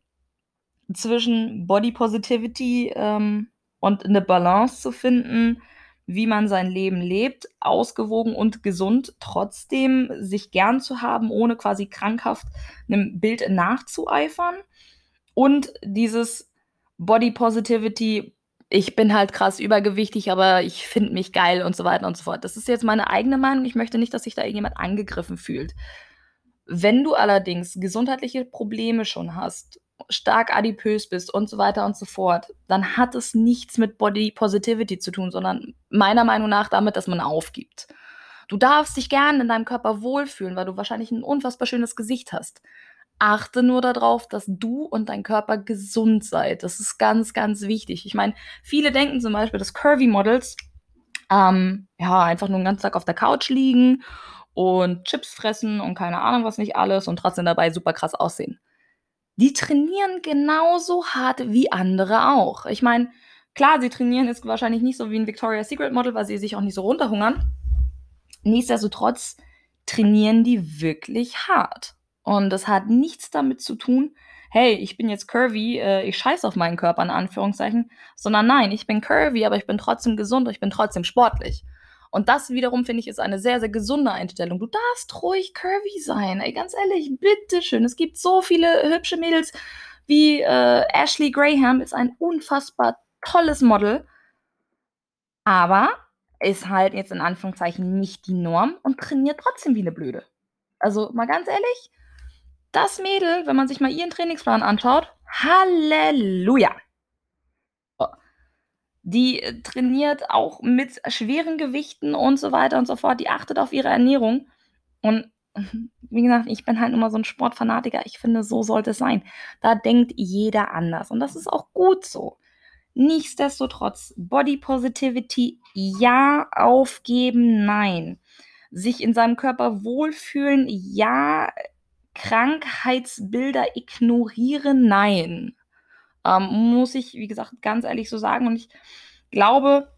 zwischen Body Positivity, ähm, und 'ne Balance zu finden, wie man sein Leben lebt, ausgewogen und gesund, trotzdem sich gern zu haben, ohne quasi krankhaft 'nem Bild nachzueifern. Und dieses Body Positivity: „Ich bin halt krass übergewichtig, aber ich finde mich geil“ und so weiter und so fort. Das ist jetzt meine eigene Meinung. Ich möchte nicht, dass sich da irgendjemand angegriffen fühlt. Wenn du allerdings gesundheitliche Probleme schon hast, stark adipös bist und so weiter und so fort, dann hat es nichts mit Body Positivity zu tun, sondern meiner Meinung nach damit, dass man aufgibt. Du darfst dich gern in deinem Körper wohlfühlen, weil du wahrscheinlich 'n unfassbar schönes Gesicht hast. Achte nur da drauf, dass du und dein Körper gesund seid. Das ist ganz, ganz wichtig. Ich meine, viele denken zum Beispiel, dass Curvy Models, ähm, ja, einfach nur 'n ganzen Tag auf der Couch liegen und Chips fressen und keine Ahnung was nicht alles und trotzdem dabei super krass aussehen. Die trainieren genauso hart wie andere auch. Ich meine, klar, sie trainieren jetzt wahrscheinlich nicht so wie 'n Victoria's Secret Model, weil sie sich auch nicht so runterhungern. Nichtsdestotrotz trainieren die wirklich hart. Und das hat nichts damit zu tun: „Hey, ich bin jetzt curvy, äh, ich scheiße auf meinen Körper“, in Anführungszeichen, sondern nein, ich bin curvy, aber ich bin trotzdem gesund und ich bin trotzdem sportlich. Und das wiederum, finde ich, ist eine sehr, sehr gesunde Einstellung. Du darfst ruhig curvy sein. Ey, ganz ehrlich, bitte schön. Es gibt so viele hübsche Mädels wie, äh, Ashley Graham ist ein unfassbar tolles Model aber ist halt jetzt in Anführungszeichen nicht die Norm und trainiert trotzdem wie 'ne Blöde. Also, mal ganz ehrlich, das Mädel, wenn man sich mal ihren Trainingsplan anschaut, Halleluja! Die, äh, trainiert auch mit schweren Gewichten und so weiter und so fort. Die achtet auf ihre Ernährung. Und wie gesagt, ich bin halt mal so 'n Sportfanatiker. Ich finde, so sollte es sein. Da denkt jeder anders und das ist auch gut so. Nichtsdestotrotz, Body Positivity ja, aufgeben nein. Sich in seinem Körper wohlfühlen ja, Krankheitsbilder ignorieren nein. Ähm, muss ich, wie gesagt, ganz ehrlich so sagen und ich glaube,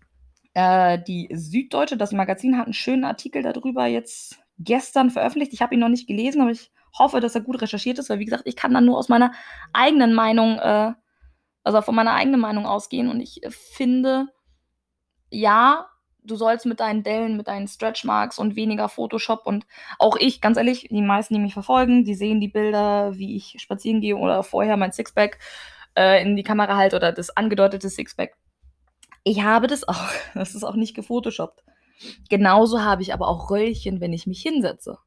äh, die Süddeutsche, das Magazin, hat 'n schönen Artikel da drüber jetzt gestern veröffentlicht. Ich habe ihn noch nicht gelesen, aber ich hoffe, dass er gut recherchiert ist, weil wie gesagt, ich kann da nur aus meiner eigenen Meinung, äh also von meiner eigenen Meinung ausgehen und ich, äh, finde, ja, du sollst mit deinen Dellen, mit deinen Stretch Marks und weniger Photoshop und auch ich, ganz ehrlich, die meisten, die mich verfolgen, die sehen die Bilder, wie ich spazieren gehe oder vorher mein Sixpack, äh, in die Kamera halte oder das angedeutete Sixpack. Ich habe das auch. Das ist auch nicht gefotoshoppt. Genauso habe ich aber auch Röllchen, wenn ich mich hinsetze.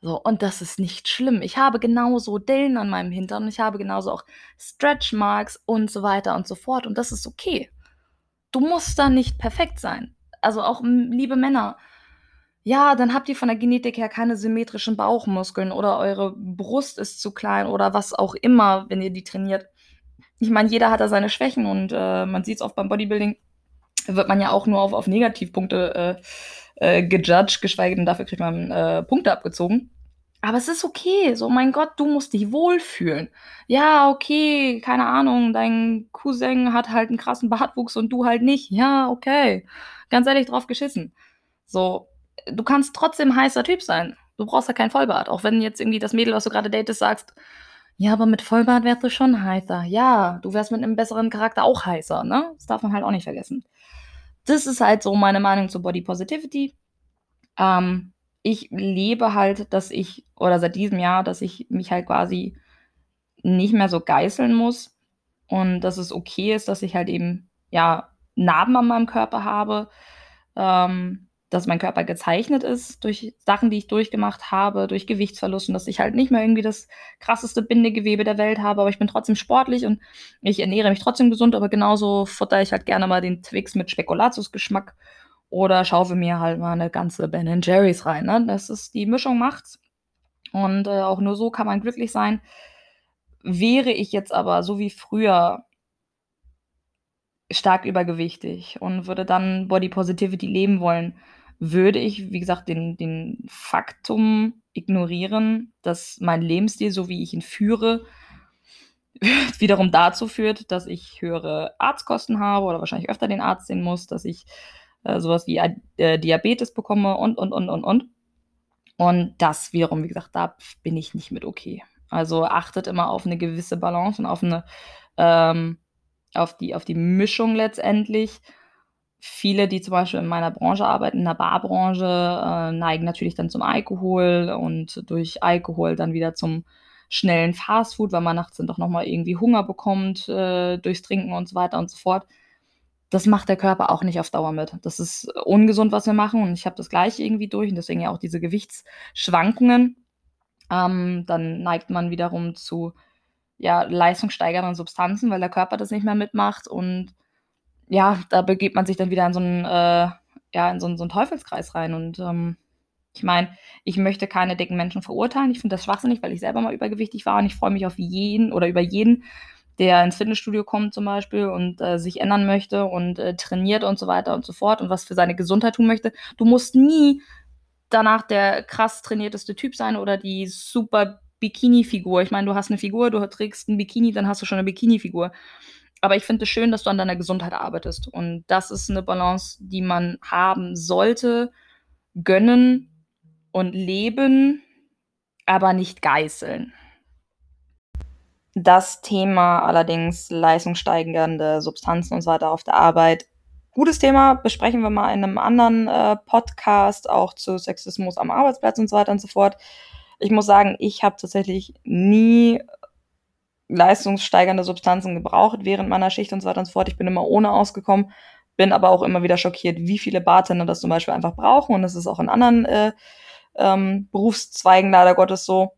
So, und das ist nicht schlimm. Ich habe genauso Dellen an meinem Hintern ich habe genauso auch Stretch Marks und so weiter und so fort und das ist okay. Du musst da nicht perfekt sein. Also auch, liebe Männer, ja, dann habt ihr von der Genetik her keine symmetrischen Bauchmuskeln oder eure Brust ist zu klein oder was auch immer, wenn ihr die trainiert. Ich meine, jeder hat da seine Schwächen und, äh, man sieht's oft beim Bodybuilding, wird man ja auch nur auf auf Negativpunkte, äh, äh, gejudged, geschweige denn dafür kriegt man, äh, Punkte abgezogen. Aber es ist okay, so, mein Gott, du musst dich wohlfühlen. Ja, okay, keine Ahnung, dein Cousin hat halt 'n krassen Bartwuchs und du halt nicht. Ja, okay. Ganz ehrlich, drauf geschissen. So, du kannst trotzdem heißer Typ sein. Du brauchst ja kein Vollbart. Auch wenn jetzt irgendwie das Mädel, was du gerade datest, sagst: „Ja, aber mit Vollbart wärst du schon heißer.“ Ja, du wärst mit 'nem besseren Charakter auch heißer, ne? Das darf man halt auch nicht vergessen. Das ist halt so meine Meinung zu Body Positivity. Ähm, ich lebe halt, dass ich oder seit diesem Jahr, dass ich mich halt quasi nicht mehr so geißeln muss und dass es okay ist, dass ich halt eben, ja, Narben an meinem Körper habe, ähm, dass mein Körper gezeichnet ist durch Sachen, die ich durchgemacht habe, durch Gewichtsverlust und dass ich halt nicht mehr irgendwie das krasseste Bindegewebe der Welt habe, aber ich bin trotzdem sportlich und ich ernähre mich trotzdem gesund, aber genauso futter ich halt gerne mal den Twix mit Spekulatius-Geschmack oder schaufel mir halt mal 'ne ganze Ben& Jerry's rein, ne? Das ist die Mischung macht's. Und, äh, auch nur so kann man glücklich sein. Wäre ich jetzt aber so wie früher stark übergewichtig und würde dann Body Positivity leben wollen, würde ich, wie gesagt, den den Faktum ignorieren, dass mein Lebensstil, so wie ich ihn führe, wiederum dazu führt, dass ich höhere Arztkosten habe oder wahrscheinlich öfter den Arzt sehen muss, dass ich, äh, so was wie äh, Diabetes bekomme und, und, und, und, und. Und das wiederum, wie gesagt, da bin ich nicht mit okay. Also, achtet immer auf 'ne gewisse Balance und auf 'ne ähm, auf die auf die Mischung letztendlich. Viele, die zum Beispiel in meiner Branche arbeiten, in der Barbranche, äh, neigen natürlich dann zum Alkohol und durch Alkohol dann wieder zum schnellen Fastfood, weil man nachts dann doch noch mal irgendwie Hunger bekommt, äh, durchs Trinken und so weiter und so fort. Das macht der Körper auch nicht auf Dauer mit. Das ist ungesund, was wir machen und ich habe das Gleiche irgendwie durch und deswegen ja auch diese Gewichtsschwankungen. Ähm, dann neigt man wiederum zu, ja, leistungssteigernden Substanzen, weil der Körper das nicht mehr mitmacht und ja, da begibt man sich dann wieder in so 'n äh, ja, in so 'n so 'n Teufelskreis rein und, ähm, ich meine, ich möchte keine dicken Menschen verurteilen. Ich finde das schwachsinnig, weil ich selber mal übergewichtig war und ich freue mich auf jeden oder über jeden, der ins Fitnessstudio kommt zum Beispiel und, äh, sich ändern möchte und, äh, trainiert und so weiter und so fort und was für seine Gesundheit tun möchte. Du musst nie danach der krass trainierteste Typ sein oder die super Bikini-Figur. Ich meine, du hast 'ne Figur, du trägst 'n Bikini, dann hast du schon 'ne Bikini-Figur. Aber ich finde es schön, dass du an deiner Gesundheit arbeitest und das ist 'ne Balance, die man haben sollte, gönnen und leben, aber nicht geißeln. Das Thema allerdings leistungssteigernde Substanzen und so weiter auf der Arbeit, gutes Thema, besprechen wir mal in 'nem anderen, äh, Podcast, auch zu Sexismus am Arbeitsplatz und so weiter und so fort. Ich muss sagen, ich habe tatsächlich nie leistungssteigernde Substanzen gebraucht während meiner Schicht und so weiter und so fort. Ich bin immer ohne ausgekommen, bin aber auch immer wieder schockiert, wie viele Bartender das zum Beispiel einfach brauchen und das ist auch in anderen, äh, ähm, Berufszweigen leider Gottes so.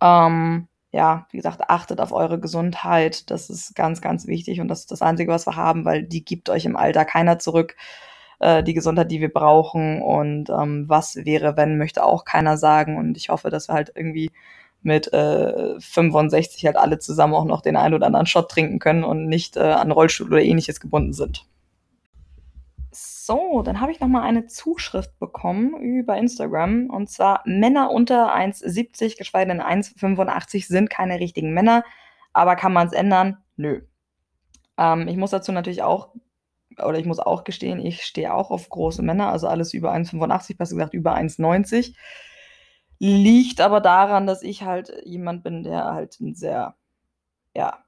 Ähm, ja, wie gesagt, achtet auf eure Gesundheit. Das ist ganz, ganz wichtig und das ist das Einzige, was wir haben, weil die gibt euch im Alter keiner zurück, äh, die Gesundheit, die wir brauchen und, ähm, was wäre, wenn, möchte auch keiner sagen und ich hoffe, dass wir halt irgendwie mit, äh, 65 halt alle zusammen auch noch den einen oder anderen Shot trinken können und nicht, äh, an Rollstuhl oder Ähnliches gebunden sind. So, dann habe ich noch mal eine Zuschrift bekommen über Instagram und zwar: „Männer unter 1,70, geschweige denn 1,85 sind keine richtigen Männer, aber kann man's ändern? Nö.“ Ähm, ich muss dazu natürlich auch oder ich muss auch gestehen, ich stehe auch auf große Männer, also alles über 1,85, besser gesagt über 1,90. Liegt aber daran, dass ich halt jemand bin, der halt 'n sehr, ja,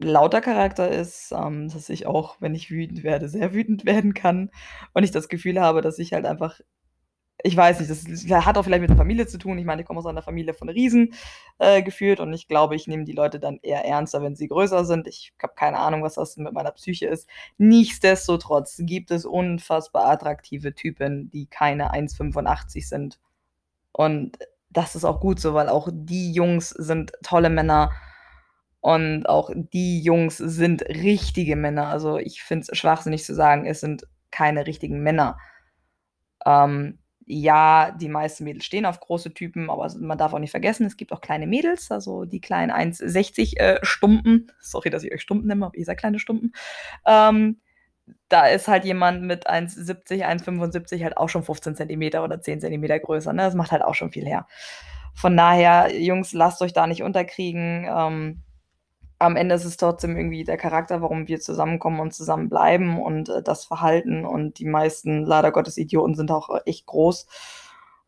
lauter Charakter ist, ähm, dass ich auch, wenn ich wütend werde, sehr wütend werden kann und ich das Gefühl habe, dass ich halt einfach ich weiß nicht, das hat auch vielleicht mit der Familie zu tun. Ich meine, ich komme aus einer Familie von Riesen, äh, gefühlt und ich glaube, ich nehme die Leute dann eher ernster, wenn sie größer sind. Ich habe keine Ahnung, was das mit meiner Psyche ist. Nichtsdestotrotz gibt es unfassbar attraktive Typen, die keine 1,85 sind. Und das ist auch gut so, weil auch die Jungs sind tolle Männer und auch die Jungs sind richtige Männer. Also, ich finde es schwachsinnig zu sagen, es sind keine richtigen Männer. Ähm, ja, die meisten Mädels stehen auf große Typen, aber man darf auch nicht vergessen, es gibt auch kleine Mädels, also die kleinen 1,60, äh, Stumpen. Sorry, dass ich euch Stumpen nenne, aber ihr seid kleine Stumpen. Ähm, da ist halt jemand mit 1,70, 1,75 halt auch schon 15 Zentimeter oder 10 Zentimeter größer, ne? Das macht halt auch schon viel her. Von daher, Jungs, lasst euch da nicht unterkriegen. Ähm, am Ende ist es trotzdem irgendwie der Charakter, warum wir zusammenkommen und zusammenbleiben und, äh, das Verhalten und die meisten leider Gottes Idioten sind auch echt groß.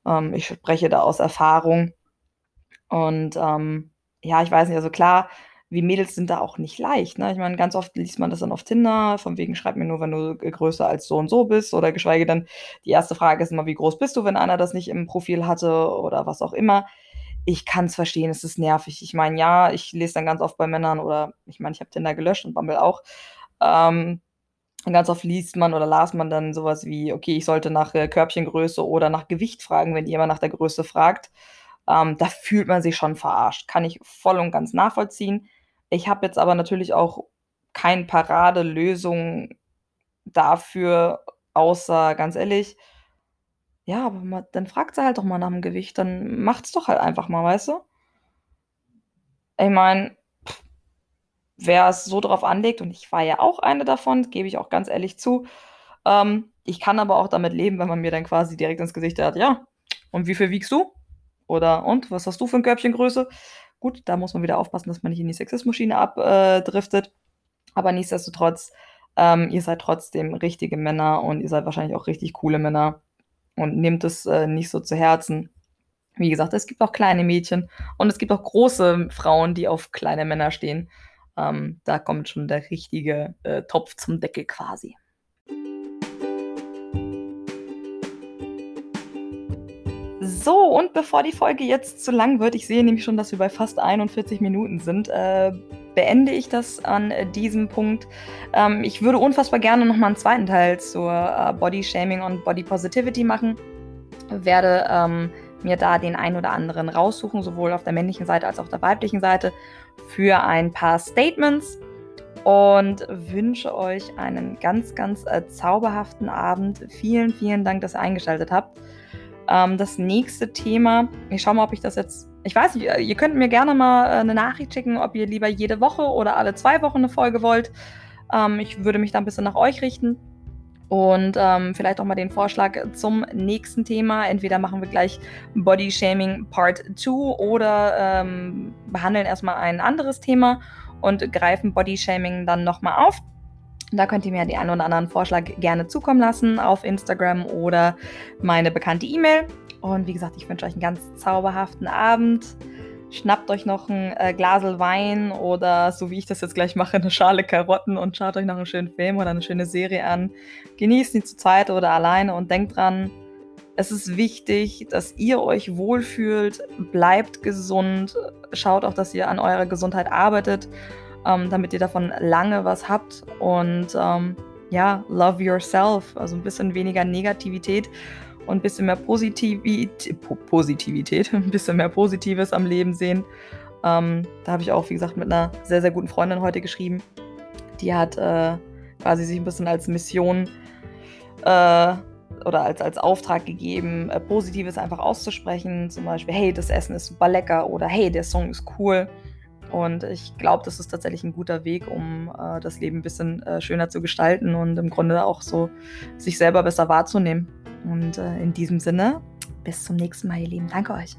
Ähm, ich spreche da aus Erfahrung. Und ähm, ja, ich weiß nicht, also klar, wir Mädels sind da auch nicht leicht. Ne? Ich meine, ganz oft liest man das dann auf Tinder, von wegen schreib mir nur, wenn du größer als so und so bist. Oder geschweige denn, die erste Frage ist immer, wie groß bist du, wenn einer das nicht im Profil hatte oder was auch immer. Ich kann es verstehen, es ist nervig. Ich meine, ja, ich lese dann ganz oft bei Männern oder ich meine, ich habe Tinder gelöscht und Bumble auch. Ähm, ganz oft liest man oder las man dann sowas wie, okay, ich sollte nach äh, Körbchengröße oder nach Gewicht fragen, wenn jemand nach der Größe fragt. Ähm, da fühlt man sich schon verarscht. Kann ich voll und ganz nachvollziehen. Ich habe jetzt aber natürlich auch keine Paradelösung dafür, außer ganz ehrlich, ja, aber ma dann fragt sie halt doch mal nach dem Gewicht, dann macht's doch halt einfach mal, weißt du? Ich meine, wer es so drauf anlegt, und ich war ja auch eine davon, gebe ich auch ganz ehrlich zu, ähm, ich kann aber auch damit leben, wenn man mir dann quasi direkt ins Gesicht hat, ja, und wie viel wiegst du? Oder und was hast du für 'n Körbchengröße? Gut, da muss man wieder aufpassen, dass man nicht in die Sexismusschiene abdriftet. Aber nichtsdestotrotz, ähm, ihr seid trotzdem richtige Männer und ihr seid wahrscheinlich auch richtig coole Männer und nehmt es, äh, nicht so zu Herzen. Wie gesagt, es gibt auch kleine Mädchen und es gibt auch große Frauen, die auf kleine Männer stehen. Ähm, da kommt schon der richtige, äh, Topf zum Deckel quasi. So, und bevor die Folge jetzt zu lang wird, ich sehe nämlich schon, dass wir bei fast 41 Minuten sind, äh, beende ich das an äh, diesem Punkt. Ähm, ich würde unfassbar gerne nochmal einen zweiten Teil zur äh, Body Shaming und Body Positivity machen. Werde ähm, mir da den einen oder anderen raussuchen, sowohl auf der männlichen Seite als auch der weiblichen Seite, für ein paar Statements und wünsche euch einen ganz, ganz äh, zauberhaften Abend. Vielen, vielen Dank, dass ihr eingeschaltet habt. Ähm, das nächste Thema, ich schaue mal, ob ich das jetzt, ich weiß nicht, ihr könnt mir gerne mal äh, eine Nachricht schicken, ob ihr lieber jede Woche oder alle zwei Wochen eine Folge wollt. Ähm, ich würde mich da ein bisschen nach euch richten. Und ähm, vielleicht auch mal den Vorschlag zum nächsten Thema. Entweder machen wir gleich Body Shaming Part 2 oder ähm, behandeln erstmal ein anderes Thema und greifen Body Shaming dann nochmal auf. Da könnt ihr mir den einen oder anderen Vorschlag gerne zukommen lassen auf Instagram oder meine bekannte E-Mail. Und wie gesagt, ich wünsche euch einen ganz zauberhaften Abend. Schnappt euch noch ein äh, Glasel Wein oder so wie ich das jetzt gleich mache, eine Schale Karotten und schaut euch noch einen schönen Film oder eine schöne Serie an. Genießt ihn zu zweit oder alleine und denkt dran, es ist wichtig, dass ihr euch wohlfühlt, bleibt gesund, schaut auch, dass ihr an eurer Gesundheit arbeitet ähm, damit ihr davon lange was habt. Und ähm, ja, love yourself, also ein bisschen weniger Negativität und ein bisschen mehr Positivität, Positivität ein bisschen mehr Positives am Leben sehen. Ähm, da habe ich auch, wie gesagt, mit einer sehr, sehr guten Freundin heute geschrieben. Die hat äh, quasi sich ein bisschen als Mission äh, oder als, als Auftrag gegeben, äh, Positives einfach auszusprechen. Zum Beispiel, hey, das Essen ist super lecker oder hey, der Song ist cool. Und ich glaube, das ist tatsächlich ein guter Weg, um äh, das Leben ein bisschen äh, schöner zu gestalten und im Grunde auch so sich selber besser wahrzunehmen. Und äh, in diesem Sinne, bis zum nächsten Mal, ihr Lieben. Danke euch.